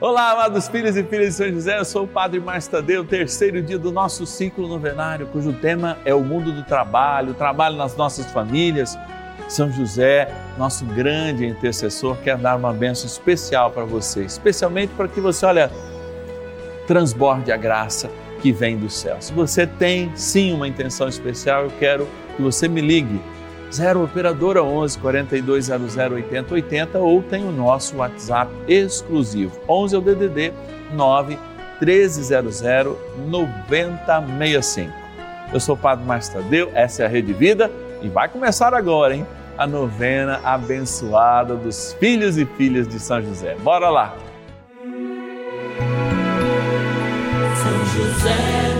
Olá, amados filhos e filhas de São José, eu sou o Padre Márcio terceiro dia do nosso ciclo novenário, cujo tema é o mundo do trabalho, o trabalho nas nossas famílias. São José, nosso grande intercessor, quer dar uma bênção especial para você, especialmente para que você, olha, transborde a graça que vem do céu. Se você tem sim uma intenção especial, eu quero que você me ligue 0 operadora 11 4200 8080 ou tem o nosso WhatsApp exclusivo 11 é o DDD 9 1300 9065. Eu sou o Padre Márcio Tadeu, essa é a Rede Vida e vai começar agora, hein? A novena abençoada dos filhos e filhas de São José. Bora lá! São José,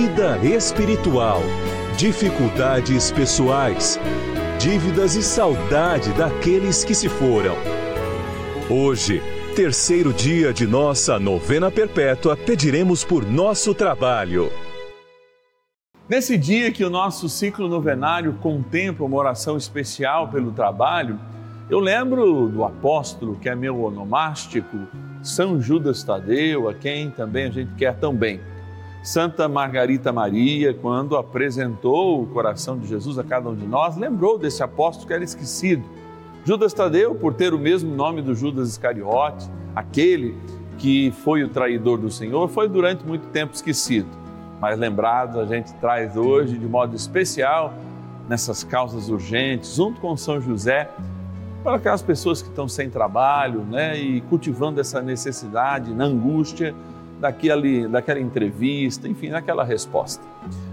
vida espiritual, dificuldades pessoais, dívidas e saudade daqueles que se foram. Hoje, terceiro dia de nossa novena perpétua, pediremos por nosso trabalho. Nesse dia que o nosso ciclo novenário contempla uma oração especial pelo trabalho, eu lembro do apóstolo que é meu onomástico, São Judas Tadeu, a quem também a gente quer tão bem. Santa Margarita Maria, quando apresentou o coração de Jesus a cada um de nós, lembrou desse apóstolo que era esquecido. Judas Tadeu, por ter o mesmo nome do Judas Iscariote, aquele que foi o traidor do Senhor, foi durante muito tempo esquecido. Mas lembrado, a gente traz hoje de modo especial nessas causas urgentes, junto com São José, para aquelas pessoas que estão sem trabalho, né, e cultivando essa necessidade, na angústia daquele, daquela entrevista, enfim, daquela resposta.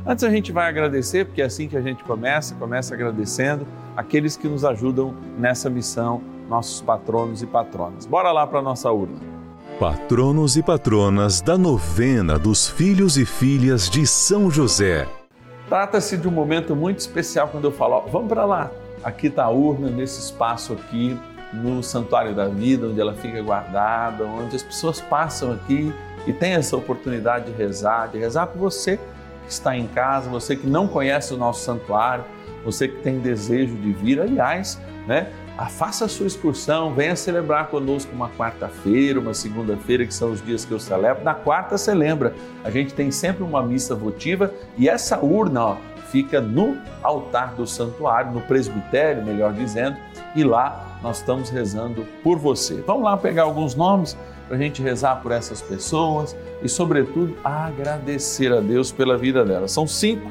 Antes a gente vai agradecer, porque é assim que a gente começa, começa agradecendo aqueles que nos ajudam nessa missão, nossos patronos e patronas. Bora lá para a nossa urna. Patronos e patronas da novena dos filhos e filhas de São José. Trata-se de um momento muito especial quando eu falo, ó, vamos para lá. Aqui está a urna, nesse espaço aqui, no Santuário da Vida, onde ela fica guardada, onde as pessoas passam aqui e tem essa oportunidade de rezar, de rezar por você que está em casa, você que não conhece o nosso santuário, você que tem desejo de vir, aliás, né? Faça a sua excursão, venha celebrar conosco uma quarta-feira, uma segunda-feira, que são os dias que eu celebro. Na quarta você lembra, a gente tem sempre uma missa votiva e essa urna ó, fica no altar do santuário, no presbitério, melhor dizendo, e lá nós estamos rezando por você. Vamos lá pegar alguns nomes para a gente rezar por essas pessoas e, sobretudo, agradecer a Deus pela vida delas. São cinco,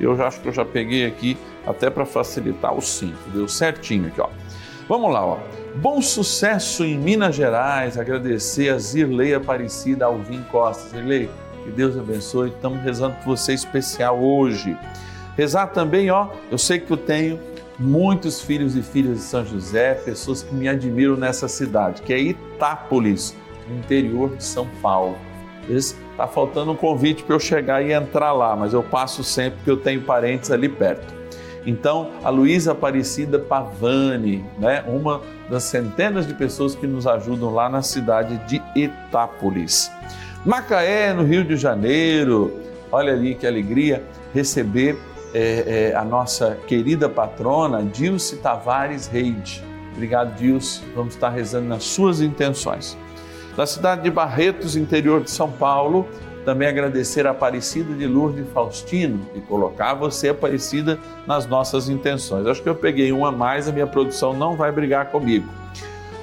eu já acho que eu já peguei aqui até para facilitar os cinco, deu certinho aqui, ó. Vamos lá, ó. Bom sucesso em Minas Gerais, agradecer a Zirlei Aparecida Alvim Costa. Zirlei, que Deus abençoe, estamos rezando por você especial hoje. Rezar também, ó, eu sei que eu tenho muitos filhos e filhas de São José, pessoas que me admiram nessa cidade, que é Itápolis, no interior de São Paulo. Está faltando um convite para eu chegar e entrar lá, mas eu passo sempre porque eu tenho parentes ali perto. Então, a Luísa Aparecida Pavani, né, uma das centenas de pessoas que nos ajudam lá na cidade de Itápolis. Macaé, no Rio de Janeiro, olha ali que alegria receber é, é, a nossa querida patrona Dilce Tavares Reide. Obrigado, Deus. Vamos estar rezando nas suas intenções. Da cidade de Barretos, interior de São Paulo, também agradecer a Aparecida de Lourdes Faustino e colocar você, Aparecida, nas nossas intenções. Acho que eu peguei uma a mais, a minha produção não vai brigar comigo.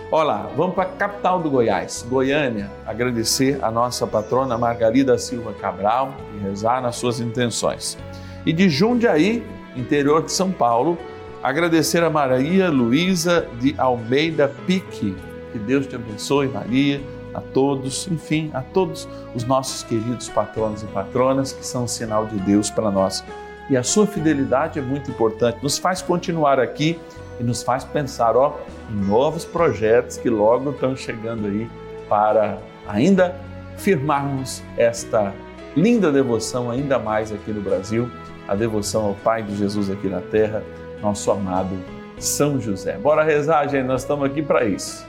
Olá, vamos para a capital do Goiás, Goiânia, agradecer a nossa patrona Margarida Silva Cabral e rezar nas suas intenções. E de Jundiaí, interior de São Paulo, agradecer a Maria Luísa de Almeida Pique. Que Deus te abençoe, Maria a todos, enfim, a todos os nossos queridos patronos e patronas que são um sinal de Deus para nós. E a sua fidelidade é muito importante, nos faz continuar aqui e nos faz pensar ó, em novos projetos que logo estão chegando aí para ainda firmarmos esta linda devoção ainda mais aqui no Brasil, a devoção ao Pai de Jesus aqui na terra, nosso amado São José. Bora rezar, gente, nós estamos aqui para isso.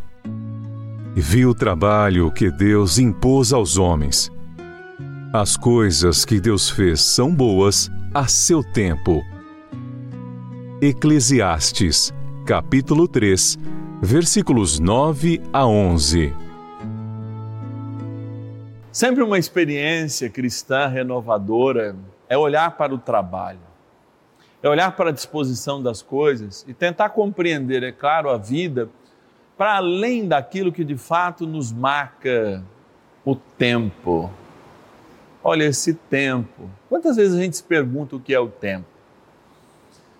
Vi o trabalho que Deus impôs aos homens. As coisas que Deus fez são boas a seu tempo. Eclesiastes, capítulo 3, versículos 9 a 11. Sempre uma experiência cristã renovadora é olhar para o trabalho, é olhar para a disposição das coisas e tentar compreender, é claro, a vida para além daquilo que de fato nos marca o tempo. Olha, esse tempo. Quantas vezes a gente se pergunta o que é o tempo?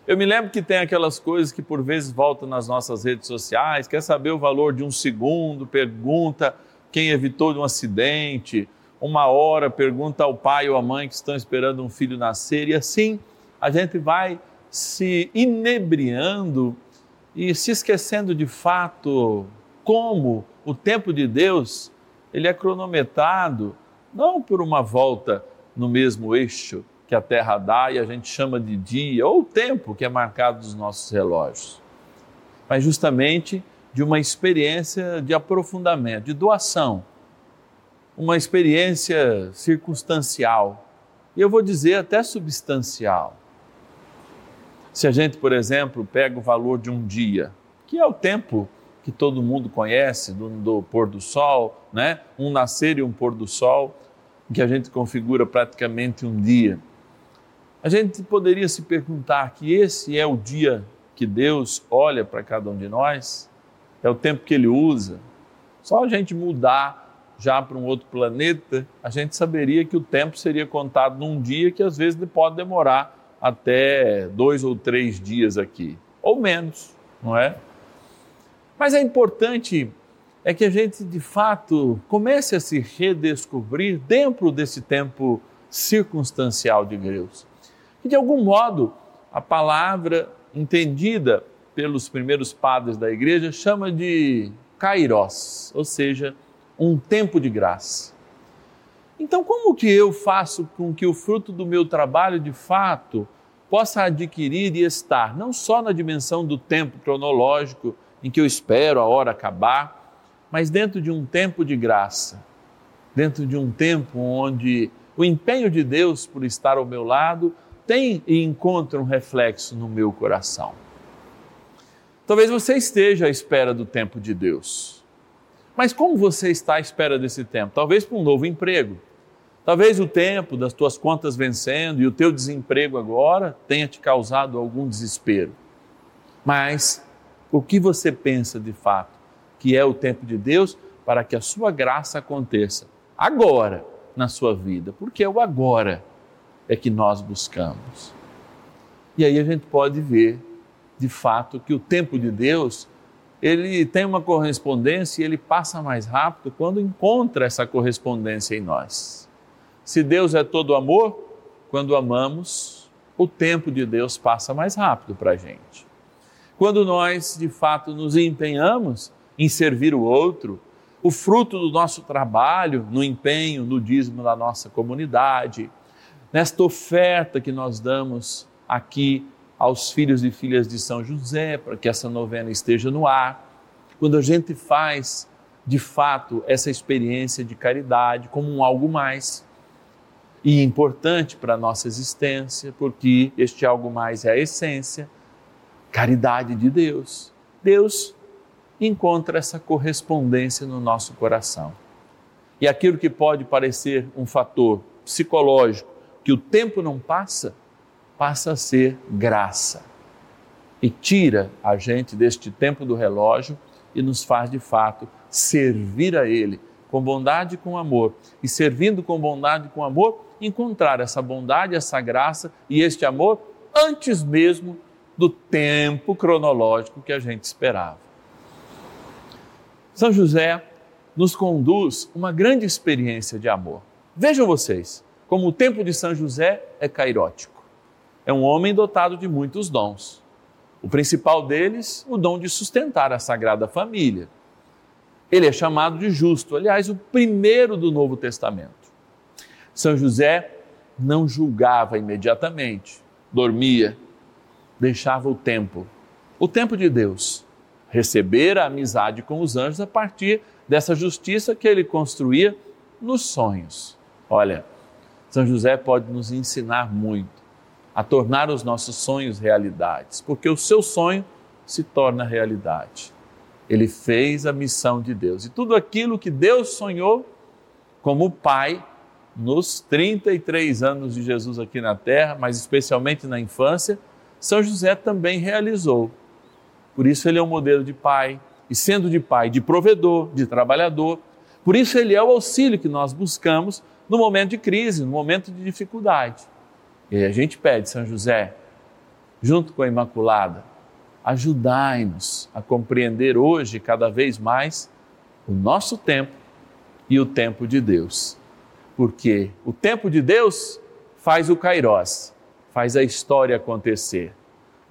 Eu me lembro que tem aquelas coisas que por vezes voltam nas nossas redes sociais, quer saber o valor de um segundo, pergunta quem evitou de um acidente, uma hora pergunta ao pai ou à mãe que estão esperando um filho nascer, e assim a gente vai se inebriando e se esquecendo de fato como o tempo de Deus ele é cronometrado não por uma volta no mesmo eixo que a Terra dá e a gente chama de dia ou tempo que é marcado nos nossos relógios, mas justamente de uma experiência de aprofundamento, de doação, uma experiência circunstancial. E eu vou dizer até substancial se a gente, por exemplo, pega o valor de um dia, que é o tempo que todo mundo conhece, do, do pôr do sol, né? um nascer e um pôr do sol, que a gente configura praticamente um dia. A gente poderia se perguntar que esse é o dia que Deus olha para cada um de nós, é o tempo que Ele usa. Só a gente mudar já para um outro planeta, a gente saberia que o tempo seria contado num dia que às vezes pode demorar até dois ou três dias aqui, ou menos, não é? Mas é importante é que a gente de fato comece a se redescobrir dentro desse tempo circunstancial de Deus. E de algum modo a palavra entendida pelos primeiros padres da igreja chama de kairos, ou seja, um tempo de graça. Então, como que eu faço com que o fruto do meu trabalho, de fato, possa adquirir e estar não só na dimensão do tempo cronológico em que eu espero a hora acabar, mas dentro de um tempo de graça, dentro de um tempo onde o empenho de Deus por estar ao meu lado tem e encontra um reflexo no meu coração. Talvez você esteja à espera do tempo de Deus mas como você está à espera desse tempo? Talvez para um novo emprego. Talvez o tempo das tuas contas vencendo e o teu desemprego agora tenha te causado algum desespero. Mas o que você pensa de fato que é o tempo de Deus para que a sua graça aconteça agora na sua vida? Porque é o agora é que nós buscamos. E aí a gente pode ver de fato que o tempo de Deus ele tem uma correspondência e ele passa mais rápido quando encontra essa correspondência em nós. Se Deus é todo amor, quando amamos, o tempo de Deus passa mais rápido para a gente. Quando nós, de fato, nos empenhamos em servir o outro, o fruto do nosso trabalho, no empenho, no dízimo da nossa comunidade, nesta oferta que nós damos aqui aos filhos e filhas de São José, para que essa novena esteja no ar. Quando a gente faz, de fato, essa experiência de caridade como um algo mais e importante para a nossa existência, porque este algo mais é a essência, caridade de Deus. Deus encontra essa correspondência no nosso coração. E aquilo que pode parecer um fator psicológico, que o tempo não passa, passa a ser graça e tira a gente deste tempo do relógio e nos faz de fato servir a Ele com bondade e com amor. E servindo com bondade e com amor, encontrar essa bondade, essa graça e este amor antes mesmo do tempo cronológico que a gente esperava. São José nos conduz uma grande experiência de amor. Vejam vocês como o tempo de São José é cairótico é um homem dotado de muitos dons. O principal deles, o dom de sustentar a Sagrada Família. Ele é chamado de justo, aliás, o primeiro do Novo Testamento. São José não julgava imediatamente, dormia, deixava o tempo, o tempo de Deus, receber a amizade com os anjos a partir dessa justiça que ele construía nos sonhos. Olha, São José pode nos ensinar muito a tornar os nossos sonhos realidades, porque o seu sonho se torna realidade. Ele fez a missão de Deus e tudo aquilo que Deus sonhou como Pai nos 33 anos de Jesus aqui na terra, mas especialmente na infância, São José também realizou. Por isso ele é um modelo de pai, e sendo de pai, de provedor, de trabalhador, por isso ele é o auxílio que nós buscamos no momento de crise, no momento de dificuldade. E a gente pede, São José, junto com a Imaculada, ajudai-nos a compreender hoje cada vez mais o nosso tempo e o tempo de Deus. Porque o tempo de Deus faz o kairós, faz a história acontecer.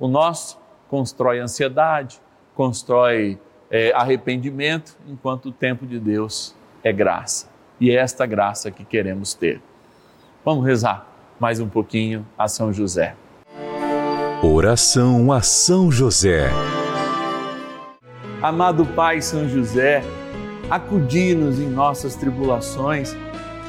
O nosso constrói ansiedade, constrói é, arrependimento, enquanto o tempo de Deus é graça. E é esta graça que queremos ter. Vamos rezar mais um pouquinho a São José. Oração a São José. Amado Pai São José, acudi-nos em nossas tribulações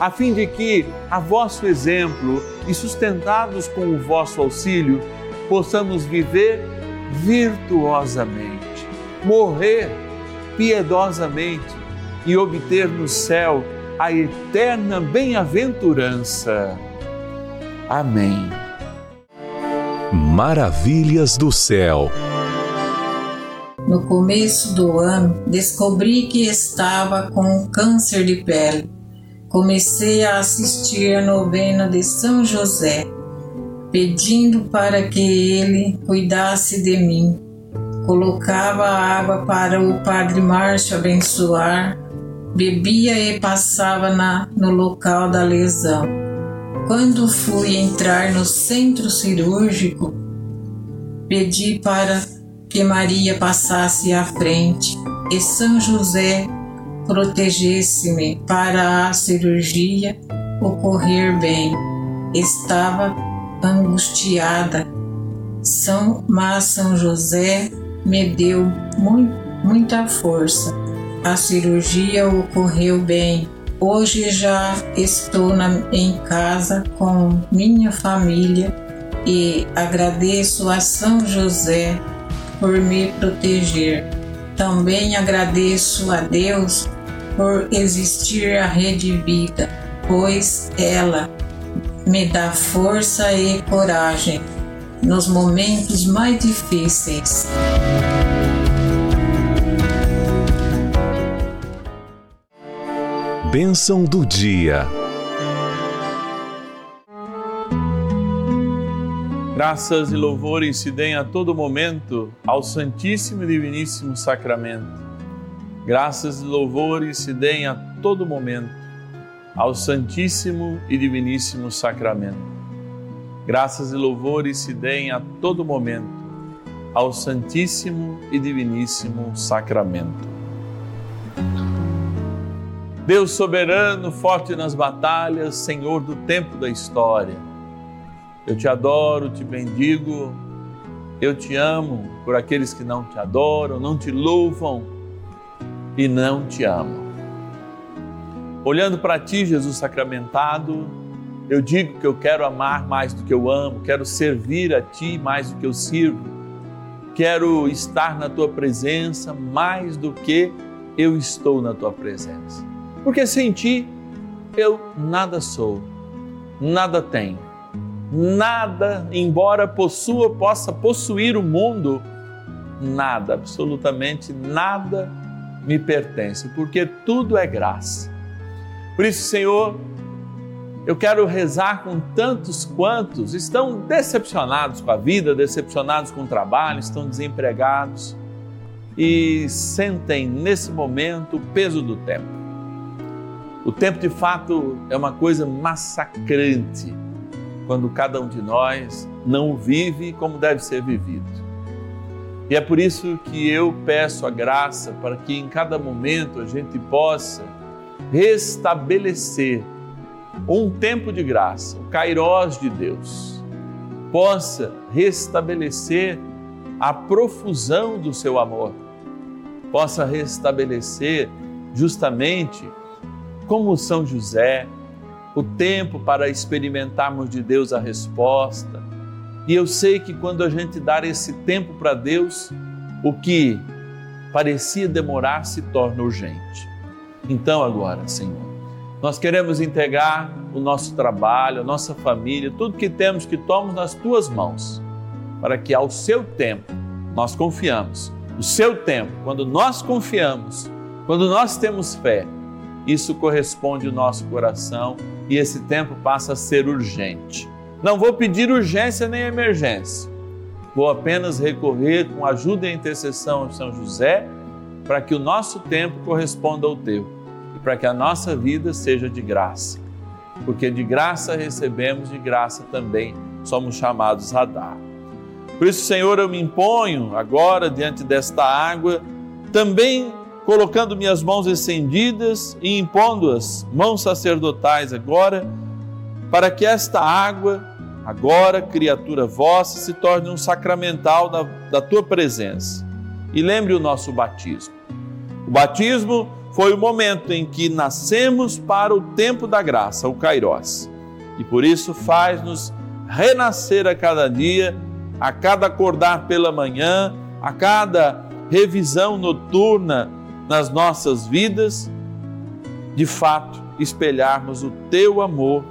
a fim de que, a vosso exemplo e sustentados com o vosso auxílio, possamos viver virtuosamente, morrer piedosamente e obter no céu a eterna bem-aventurança. Amém. Maravilhas do céu. No começo do ano, descobri que estava com câncer de pele. Comecei a assistir a novena de São José, pedindo para que ele cuidasse de mim colocava água para o padre Márcio abençoar, bebia e passava na, no local da lesão. Quando fui entrar no centro cirúrgico, pedi para que Maria passasse à frente e São José protegesse-me para a cirurgia ocorrer bem. Estava angustiada. São, mas São José me deu muito, muita força. A cirurgia ocorreu bem. Hoje já estou na, em casa com minha família e agradeço a São José por me proteger. Também agradeço a Deus por existir a Rede Vida, pois ela me dá força e coragem nos momentos mais difíceis. Bênção do dia. Graças e louvores se deem a todo momento ao Santíssimo e Diviníssimo Sacramento. Graças e louvores se deem a todo momento ao Santíssimo e Diviníssimo Sacramento Graças e louvores se deem a todo momento ao Santíssimo e Diviníssimo Sacramento. Deus soberano, forte nas batalhas, Senhor do tempo da história. Eu te adoro, te bendigo, eu te amo por aqueles que não te adoram, não te louvam e não te amam. Olhando para ti, Jesus sacramentado, eu digo que eu quero amar mais do que eu amo, quero servir a Ti mais do que eu sirvo, quero estar na Tua presença mais do que eu estou na Tua presença. Porque sem Ti eu nada sou, nada tenho, nada, embora possua, possa possuir o mundo, nada, absolutamente nada me pertence, porque tudo é graça. Por isso, Senhor, eu quero rezar com tantos quantos estão decepcionados com a vida, decepcionados com o trabalho, estão desempregados e sentem nesse momento o peso do tempo. O tempo de fato é uma coisa massacrante quando cada um de nós não vive como deve ser vivido. E é por isso que eu peço a graça para que em cada momento a gente possa restabelecer um tempo de graça, o Kairós de Deus, possa restabelecer a profusão do seu amor, possa restabelecer justamente como São José, o tempo para experimentarmos de Deus a resposta. E eu sei que quando a gente dar esse tempo para Deus, o que parecia demorar se torna urgente. Então, agora, Senhor, nós queremos entregar o nosso trabalho, a nossa família, tudo que temos que tomamos nas tuas mãos, para que ao seu tempo nós confiamos. O seu tempo, quando nós confiamos, quando nós temos fé, isso corresponde ao nosso coração e esse tempo passa a ser urgente. Não vou pedir urgência nem emergência. Vou apenas recorrer com ajuda e intercessão de São José para que o nosso tempo corresponda ao teu e para que a nossa vida seja de graça. Porque de graça recebemos, de graça também somos chamados a dar. Por isso, Senhor, eu me imponho agora diante desta água, também colocando minhas mãos estendidas e impondo-as, mãos sacerdotais agora, para que esta água, agora, criatura vossa, se torne um sacramental da, da tua presença. E lembre o nosso batismo. O batismo foi o momento em que nascemos para o tempo da graça, o Kairós. E por isso faz-nos renascer a cada dia, a cada acordar pela manhã, a cada revisão noturna nas nossas vidas, de fato, espelharmos o teu amor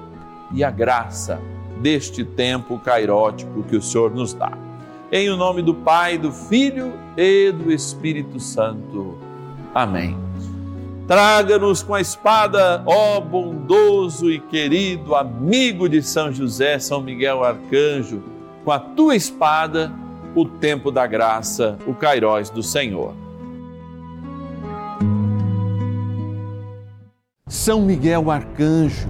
e a graça deste tempo cairótico que o Senhor nos dá. Em o nome do Pai, do Filho e do Espírito Santo. Amém. Traga-nos com a espada, ó bondoso e querido amigo de São José, São Miguel Arcanjo, com a tua espada, o tempo da graça, o Cairóis do Senhor. São Miguel Arcanjo,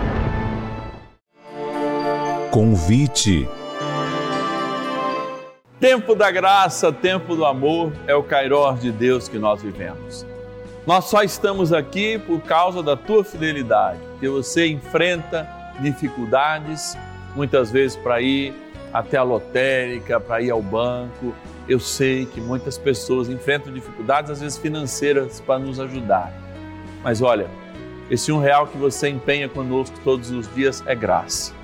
Convite. Tempo da graça, tempo do amor é o Cairós de Deus que nós vivemos. Nós só estamos aqui por causa da tua fidelidade, que você enfrenta dificuldades, muitas vezes para ir até a lotérica, para ir ao banco. Eu sei que muitas pessoas enfrentam dificuldades, às vezes financeiras, para nos ajudar. Mas olha, esse um real que você empenha conosco todos os dias é graça.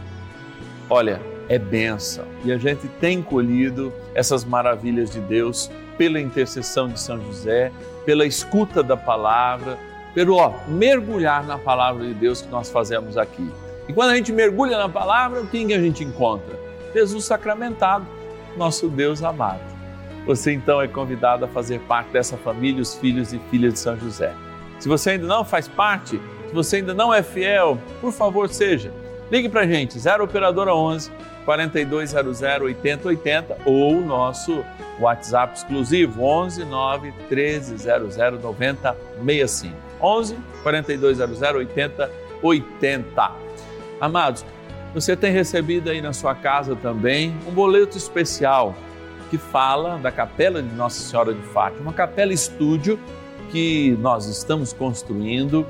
Olha, é benção. E a gente tem colhido essas maravilhas de Deus pela intercessão de São José, pela escuta da palavra, pelo ó, mergulhar na palavra de Deus que nós fazemos aqui. E quando a gente mergulha na palavra, quem a gente encontra? Jesus sacramentado, nosso Deus amado. Você então é convidado a fazer parte dessa família, os filhos e filhas de São José. Se você ainda não faz parte, se você ainda não é fiel, por favor, seja. Ligue para a gente, 0 Operadora 11 4200 8080 ou o nosso WhatsApp exclusivo 11 9 1300 9065. 11 4200 8080. Amados, você tem recebido aí na sua casa também um boleto especial que fala da Capela de Nossa Senhora de Fátima, uma capela estúdio que nós estamos construindo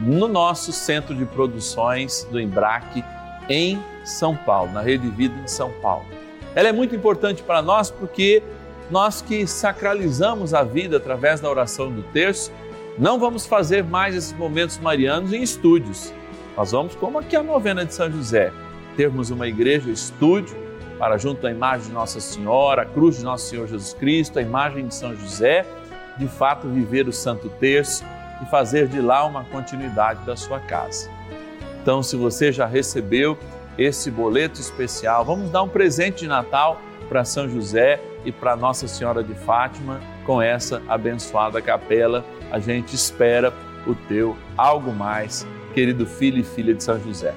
no nosso centro de produções do Embraque em São Paulo, na Rede Vida de São Paulo. Ela é muito importante para nós porque nós que sacralizamos a vida através da oração do terço, não vamos fazer mais esses momentos marianos em estúdios. Nós vamos, como aqui a novena de São José, termos uma igreja estúdio para junto à imagem de Nossa Senhora, a cruz de Nosso Senhor Jesus Cristo, a imagem de São José, de fato viver o Santo Terço e fazer de lá uma continuidade da sua casa. Então, se você já recebeu esse boleto especial, vamos dar um presente de Natal para São José e para Nossa Senhora de Fátima com essa abençoada capela. A gente espera o teu algo mais, querido filho e filha de São José.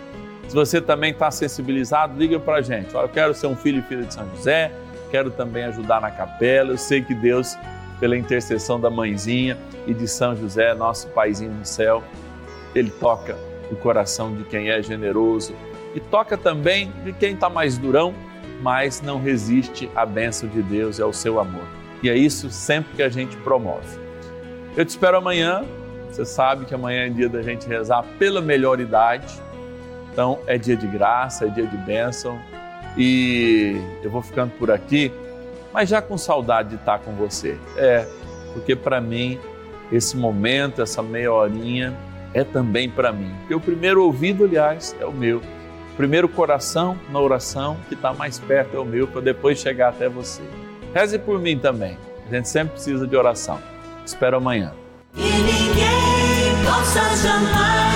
Se você também está sensibilizado, liga para a gente. Olha, eu quero ser um filho e filha de São José, quero também ajudar na capela. Eu sei que Deus pela intercessão da mãezinha e de São José, nosso paizinho no céu, ele toca o coração de quem é generoso e toca também de quem está mais durão, mas não resiste à bênção de Deus e ao seu amor. E é isso sempre que a gente promove. Eu te espero amanhã. Você sabe que amanhã é dia da gente rezar pela melhor idade. Então é dia de graça, é dia de bênção. E eu vou ficando por aqui, mas já com saudade de estar com você. É, porque para mim esse momento, essa meia horinha é também para mim. Porque o primeiro ouvido, aliás, é o meu. O primeiro coração na oração que está mais perto é o meu, para depois chegar até você. Reze por mim também. A gente sempre precisa de oração. Espero amanhã. E ninguém possa jamais